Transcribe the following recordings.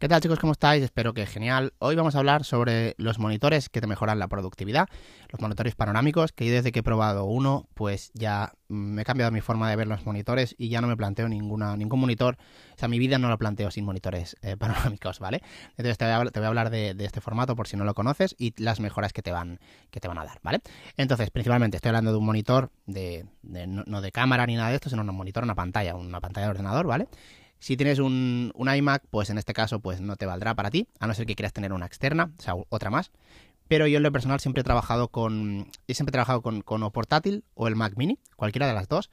¿Qué tal chicos? ¿Cómo estáis? Espero que genial. Hoy vamos a hablar sobre los monitores que te mejoran la productividad, los monitores panorámicos, que yo desde que he probado uno, pues ya me he cambiado mi forma de ver los monitores y ya no me planteo ninguna, ningún monitor, o sea, mi vida no la planteo sin monitores eh, panorámicos, ¿vale? Entonces te voy a, hablar de, este formato por si no lo conoces y las mejoras que te van, que te van a dar, ¿vale? Entonces, principalmente estoy hablando de un monitor de, no, de cámara ni nada de esto, sino un monitor, una pantalla, una pantalla de ordenador, ¿vale? Si tienes un, iMac, pues en este caso pues no te valdrá para ti, a no ser que quieras tener una externa, o sea, otra más. Pero yo en lo personal siempre he trabajado con. He siempre he trabajado con, con o portátil o el Mac Mini, cualquiera de las dos.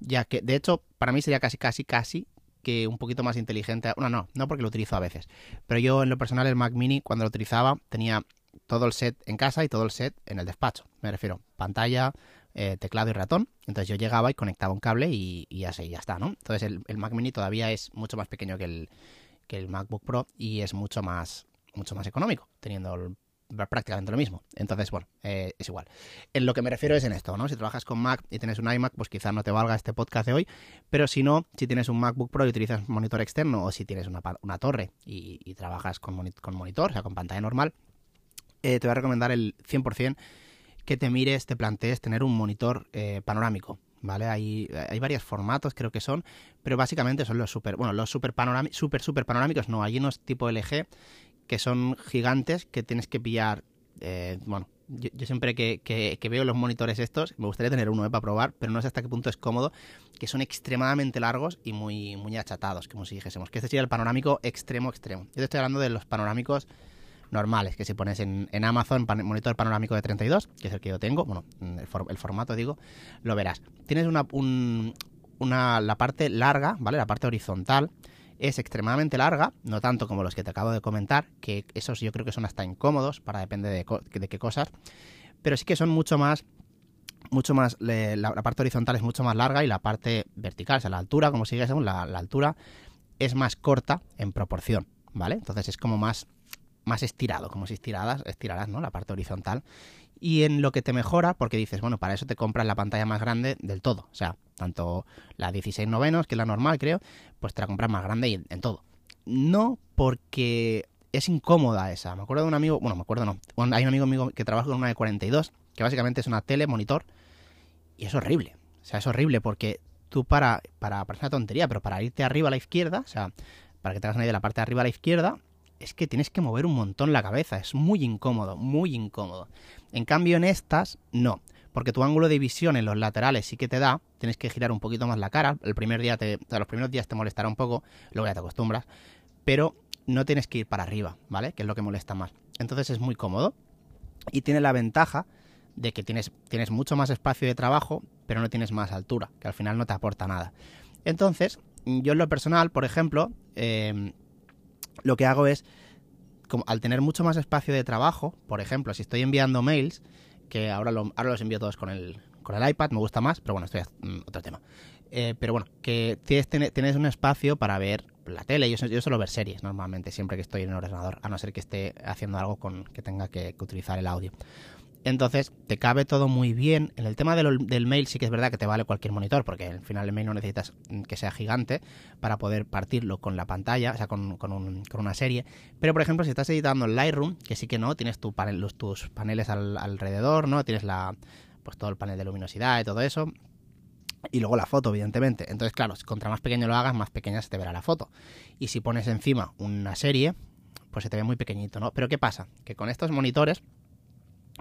Ya que, de hecho, para mí sería casi, casi, casi que un poquito más inteligente. No, no, no porque lo utilizo a veces. Pero yo en lo personal el Mac Mini, cuando lo utilizaba, tenía todo el set en casa y todo el set en el despacho. Me refiero, pantalla, eh, teclado y ratón. Entonces yo llegaba y conectaba un cable y, y así, ya está, ¿no? Entonces el, Mac Mini todavía es mucho más pequeño que el, que el MacBook Pro y es mucho más, mucho más económico, teniendo prácticamente lo mismo. Entonces, bueno, eh, es igual. En lo que me refiero es en esto, ¿no? Si trabajas con Mac y tienes un iMac, pues quizás no te valga este podcast de hoy, pero si no, si tienes un MacBook Pro y utilizas monitor externo o si tienes una, una torre y, trabajas con, con, monitor, o sea, con pantalla normal, eh, te voy a recomendar el 100% que te mires, te plantees tener un monitor eh, panorámico. ¿Vale? Hay, hay varios formatos, creo que son, pero básicamente son los super, bueno, los super super, super panorámicos, no, hay unos tipo LG que son gigantes que tienes que pillar, eh, bueno, yo, siempre que, que, veo los monitores estos, me gustaría tener uno eh, para probar, pero no sé hasta qué punto es cómodo, que son extremadamente largos y muy, muy achatados, como si dijésemos, que este sería el panorámico extremo, extremo. Yo te estoy hablando de los panorámicos normales, que si pones en, Amazon monitor panorámico de 32, que es el que yo tengo, bueno, el, formato digo, lo verás. Tienes una, una, la parte larga, ¿vale? La parte horizontal es extremadamente larga, no tanto como los que te acabo de comentar, que esos yo creo que son hasta incómodos, para depende de, qué cosas, pero sí que son mucho más mucho más, la, parte horizontal es mucho más larga y la parte vertical, o sea, la altura, como sigue según la altura es más corta en proporción, ¿vale? Entonces es como más más estirado, como si estiradas, estirarás, ¿no? La parte horizontal. Y en lo que te mejora, porque dices, bueno, para eso te compras la pantalla más grande del todo. O sea, tanto la 16 novenos, que es la normal, creo, pues te la compras más grande y en, todo. No porque es incómoda esa. Me acuerdo de un amigo, bueno, me acuerdo no. Hay un amigo mío que trabaja con una de 42, que básicamente es una tele, monitor, y es horrible. O sea, es horrible porque tú para, para, parece una tontería, pero para irte arriba a la izquierda, o sea, para que te hagas una idea de la parte de arriba a la izquierda, es que tienes que mover un montón la cabeza, es muy incómodo, muy incómodo. En cambio en estas, no, porque tu ángulo de visión en los laterales sí que te da, tienes que girar un poquito más la cara, el primer día te, los primeros días te molestará un poco, luego ya te acostumbras, pero no tienes que ir para arriba, ¿vale? Que es lo que molesta más. Entonces es muy cómodo y tiene la ventaja de que tienes, tienes mucho más espacio de trabajo, pero no tienes más altura, que al final no te aporta nada. Entonces, yo en lo personal, por ejemplo, eh, lo que hago es, al tener mucho más espacio de trabajo, por ejemplo, si estoy enviando mails, que ahora, ahora los envío todos con el, con el iPad, me gusta más, pero bueno, esto es mm, otro tema. Eh, pero bueno, que tienes, tienes, un espacio para ver la tele. Yo, yo suelo ver series normalmente, siempre que estoy en el ordenador, a no ser que esté haciendo algo con que tenga que utilizar el audio. Entonces, te cabe todo muy bien. En el tema del, mail sí que es verdad que te vale cualquier monitor, porque al final el mail no necesitas que sea gigante para poder partirlo con la pantalla, o sea, con, una serie. Pero, por ejemplo, si estás editando en Lightroom, que sí que no, tienes los, tus paneles alrededor, ¿no? Tienes la, pues todo el panel de luminosidad y todo eso. Y luego la foto, evidentemente. Entonces, claro, contra más pequeño lo hagas, más pequeña se te verá la foto. Y si pones encima una serie, pues se te ve muy pequeñito, ¿no? Pero ¿qué pasa? Que con estos monitores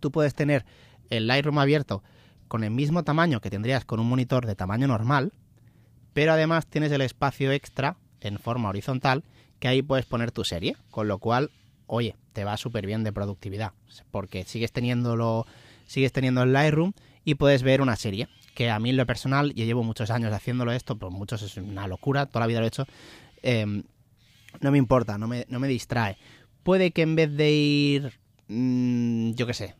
tú puedes tener el Lightroom abierto con el mismo tamaño que tendrías con un monitor de tamaño normal, pero además tienes el espacio extra en forma horizontal que ahí puedes poner tu serie, con lo cual, oye, te va súper bien de productividad, porque sigues teniéndolo, sigues teniendo el Lightroom y puedes ver una serie, que a mí en lo personal, yo llevo muchos años haciéndolo esto, pues muchos es una locura, toda la vida lo he hecho, em, no me importa, no me, no me distrae. Puede que en vez de ir Mm, yo qué sé.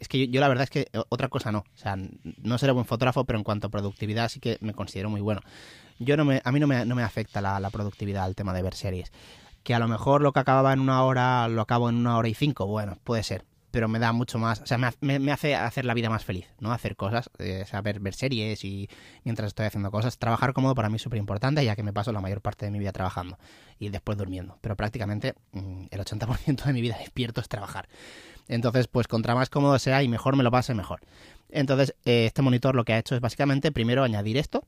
Es que yo, la verdad es que otra cosa no. O sea, no seré buen fotógrafo, pero en cuanto a productividad sí que me considero muy bueno. Yo no me, a mí no me, no me afecta la, productividad el tema de ver series. que a lo mejor lo que acababa en una hora lo acabo en una hora y cinco, bueno, puede ser, pero me da mucho más, o sea, me, hace hacer la vida más feliz, ¿no? Hacer cosas, eh, saber ver series y mientras estoy haciendo cosas, trabajar cómodo para mí es súper importante, ya que me paso la mayor parte de mi vida trabajando y después durmiendo, pero prácticamente mm, el 80% de mi vida despierto es trabajar. Entonces, pues contra más cómodo sea y mejor me lo pase, mejor. Entonces, eh, este monitor lo que ha hecho es básicamente primero añadir esto,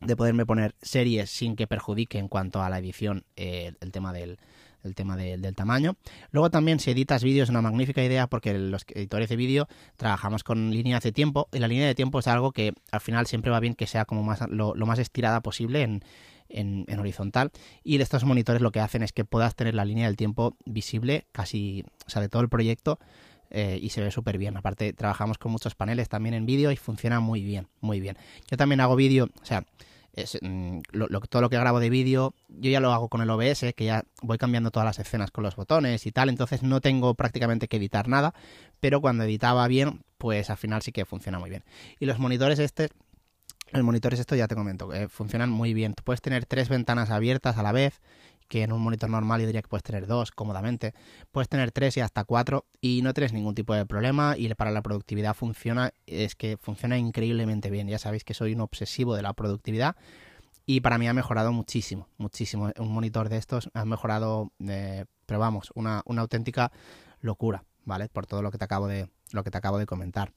de poderme poner series sin que perjudique en cuanto a la edición eh, el tema del, el tema del tamaño. Luego también si editas vídeos es una magnífica idea porque los editores de vídeo trabajamos con líneas de tiempo y la línea de tiempo es algo que al final siempre va bien que sea como más, lo, más estirada posible en, en, horizontal y estos monitores lo que hacen es que puedas tener la línea del tiempo visible casi, o sea, de todo el proyecto eh, y se ve súper bien. Aparte, trabajamos con muchos paneles también en vídeo y funciona muy bien, muy bien. Yo también hago vídeo, o sea, Mm, todo lo que grabo de vídeo, yo ya lo hago con el OBS, que ya voy cambiando todas las escenas con los botones y tal, entonces no tengo prácticamente que editar nada, pero cuando editaba bien, pues al final sí que funciona muy bien. Y los monitores este, los monitores esto ya te comento, eh, funcionan muy bien. Tú puedes tener tres ventanas abiertas a la vez, que en un monitor normal yo diría que puedes tener dos cómodamente. Puedes tener tres y hasta cuatro y no tienes ningún tipo de problema y para la productividad funciona, es que funciona increíblemente bien. Ya sabéis que soy un obsesivo de la productividad y para mí ha mejorado muchísimo, muchísimo. Un monitor de estos ha mejorado, eh, pero vamos, una, una auténtica locura, ¿vale? Por todo lo que te acabo de, lo que te acabo de comentar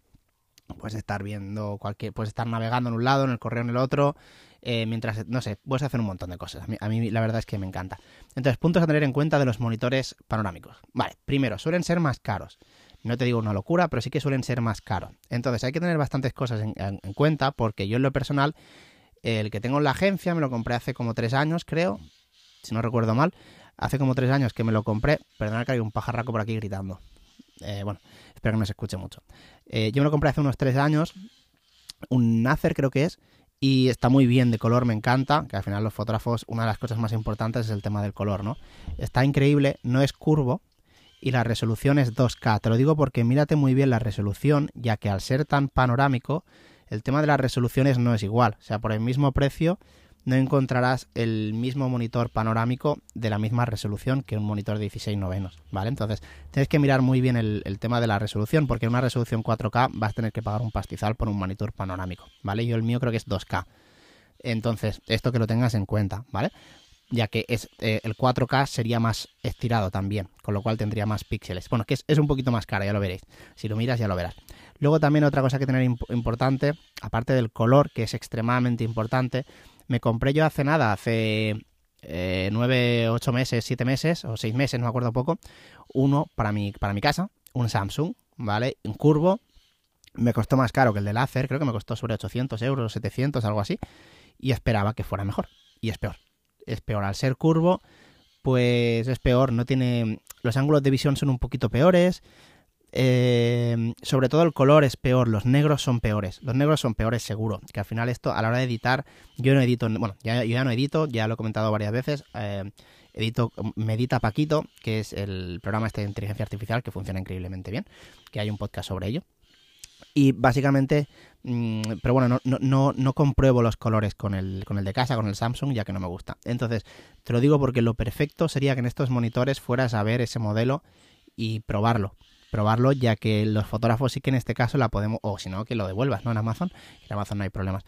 puedes estar viendo cualquier, puedes estar navegando en un lado, en el correo en el otro, eh, mientras, no sé, puedes hacer un montón de cosas. A mí, la verdad es que me encanta. Entonces, puntos a tener en cuenta de los monitores panorámicos. Vale, primero, suelen ser más caros. No te digo una locura, pero sí que suelen ser más caros. Entonces, hay que tener bastantes cosas en, en cuenta, porque yo en lo personal, el que tengo en la agencia, me lo compré hace como tres años, creo, si no recuerdo mal. Hace como tres años que me lo compré. Perdonad que hay un pajarraco por aquí gritando. Eh, bueno, espero que no se escuche mucho. Eh, yo me lo compré hace unos tres años, un Acer creo que es, y está muy bien de color, me encanta, que al final los fotógrafos, una de las cosas más importantes es el tema del color, ¿no? Está increíble, no es curvo y la resolución es 2K. Te lo digo porque mírate muy bien la resolución, ya que al ser tan panorámico, el tema de las resoluciones no es igual. O sea, por el mismo precio no encontrarás el mismo monitor panorámico de la misma resolución que un monitor de 16 novenos, ¿vale? Entonces, tienes que mirar muy bien el, tema de la resolución, porque en una resolución 4K vas a tener que pagar un pastizal por un monitor panorámico, ¿vale? Yo el mío creo que es 2K. Entonces, esto que lo tengas en cuenta, ¿vale? Ya que es, eh, el 4K sería más estirado también, con lo cual tendría más píxeles. Bueno, que es, un poquito más cara, ya lo veréis. Si lo miras, ya lo verás. Luego también otra cosa que tener importante, aparte del color, que es extremadamente importante, me compré yo hace nada, hace eh, nueve, ocho meses, siete meses o seis meses, no me acuerdo poco, uno para mi, para mi casa, un Samsung, ¿vale? Un curvo. Me costó más caro que el de láser, creo que me costó sobre 800 euros, 700, algo así. Y esperaba que fuera mejor. Y es peor. Es peor. Al ser curvo, pues es peor. No tiene. Los ángulos de visión son un poquito peores. Eh, sobre todo el color es peor, los negros son peores. Los negros son peores seguro. Que al final esto, a la hora de editar, yo no edito, bueno, ya, yo ya no edito, ya lo he comentado varias veces. Eh, edito Medita Paquito, que es el programa este de inteligencia artificial que funciona increíblemente bien, que hay un podcast sobre ello. Y básicamente, mm, pero bueno, no, no, no, compruebo los colores con el, con el de casa, con el Samsung, ya que no me gusta. Entonces, te lo digo porque lo perfecto sería que en estos monitores fueras a ver ese modelo y probarlo probarlo, ya que los fotógrafos sí que en este caso la podemos, o si no, que lo devuelvas, ¿no? En Amazon, en Amazon no hay problemas.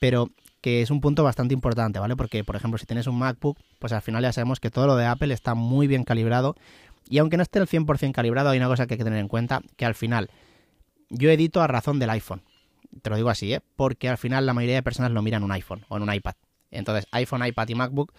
Pero que es un punto bastante importante, ¿vale? Porque, por ejemplo, si tienes un MacBook, pues al final ya sabemos que todo lo de Apple está muy bien calibrado. Y aunque no esté el 100% calibrado, hay una cosa que hay que tener en cuenta, que al final yo edito a razón del iPhone. Te lo digo así, ¿eh? Porque al final la mayoría de personas lo miran en un iPhone o en un iPad. Entonces, iPhone, iPad y MacBook,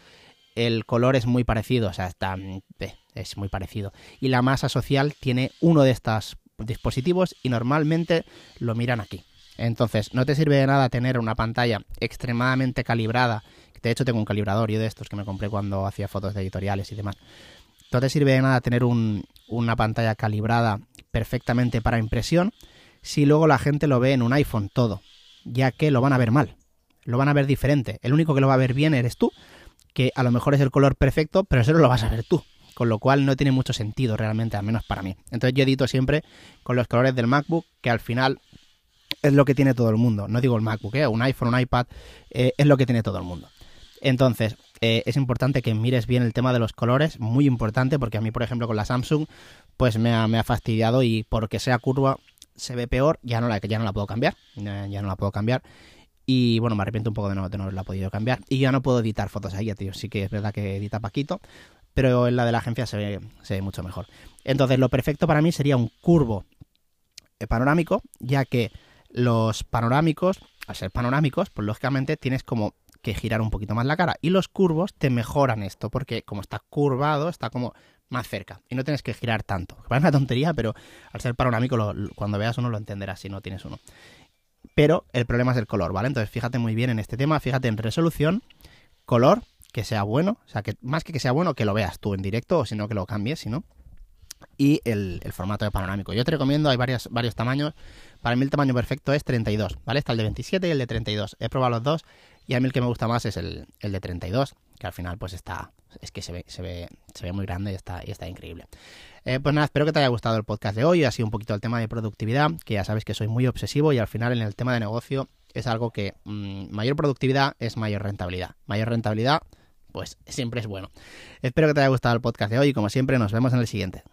el color es muy parecido, o sea, está, eh, es muy parecido. Y la masa social tiene uno de estos dispositivos y normalmente lo miran aquí. Entonces, no te sirve de nada tener una pantalla extremadamente calibrada. De hecho, tengo un calibrador yo de estos que me compré cuando hacía fotos de editoriales y demás. No te sirve de nada tener una pantalla calibrada perfectamente para impresión si luego la gente lo ve en un iPhone todo, ya que lo van a ver mal, lo van a ver diferente. El único que lo va a ver bien eres tú, que a lo mejor es el color perfecto, pero eso lo vas a ver tú con lo cual no tiene mucho sentido realmente, al menos para mí. Entonces yo edito siempre con los colores del MacBook, que al final es lo que tiene todo el mundo. No digo el MacBook, ¿eh? un iPhone, un iPad, eh, es lo que tiene todo el mundo. Entonces, eh, es importante que mires bien el tema de los colores, muy importante, porque a mí, por ejemplo, con la Samsung, pues me ha, me ha fastidiado y porque sea curva se ve peor, ya no la, ya no la puedo cambiar, ya no la puedo cambiar. Y bueno, me arrepiento un poco de no, de no haberla podido cambiar. Y ya no puedo editar fotos ahí, tío. Sí que es verdad que edita Paquito, pero en la de la agencia se ve, se ve mucho mejor. Entonces, lo perfecto para mí sería un curvo eh, panorámico, ya que los panorámicos, al ser panorámicos, pues lógicamente tienes como que girar un poquito más la cara. Y los curvos te mejoran esto, porque como está curvado, está como más cerca. Y no tienes que girar tanto. Parece una tontería, pero al ser panorámico, cuando veas uno lo entenderás si no tienes uno. Pero el problema es el color, ¿vale? Entonces fíjate muy bien en este tema, fíjate en resolución, color, que sea bueno, o sea, que más que que sea bueno, que lo veas tú en directo, o si no, que lo cambies, si no. Y el, formato de panorámico. Yo te recomiendo, hay varios, varios tamaños. Para mí el tamaño perfecto es 32, ¿vale? Está el de 27 y el de 32. He probado los dos y a mí el que me gusta más es el, el de 32, que al final pues está, es que se ve, se ve, se ve muy grande y está, y está increíble. Eh, pues nada, espero que te haya gustado el podcast de hoy. Ha sido un poquito el tema de productividad, que ya sabes que soy muy obsesivo y al final en el tema de negocio es algo que mm, mayor productividad es mayor rentabilidad. Mayor rentabilidad, pues siempre es bueno. Espero que te haya gustado el podcast de hoy y como siempre nos vemos en el siguiente.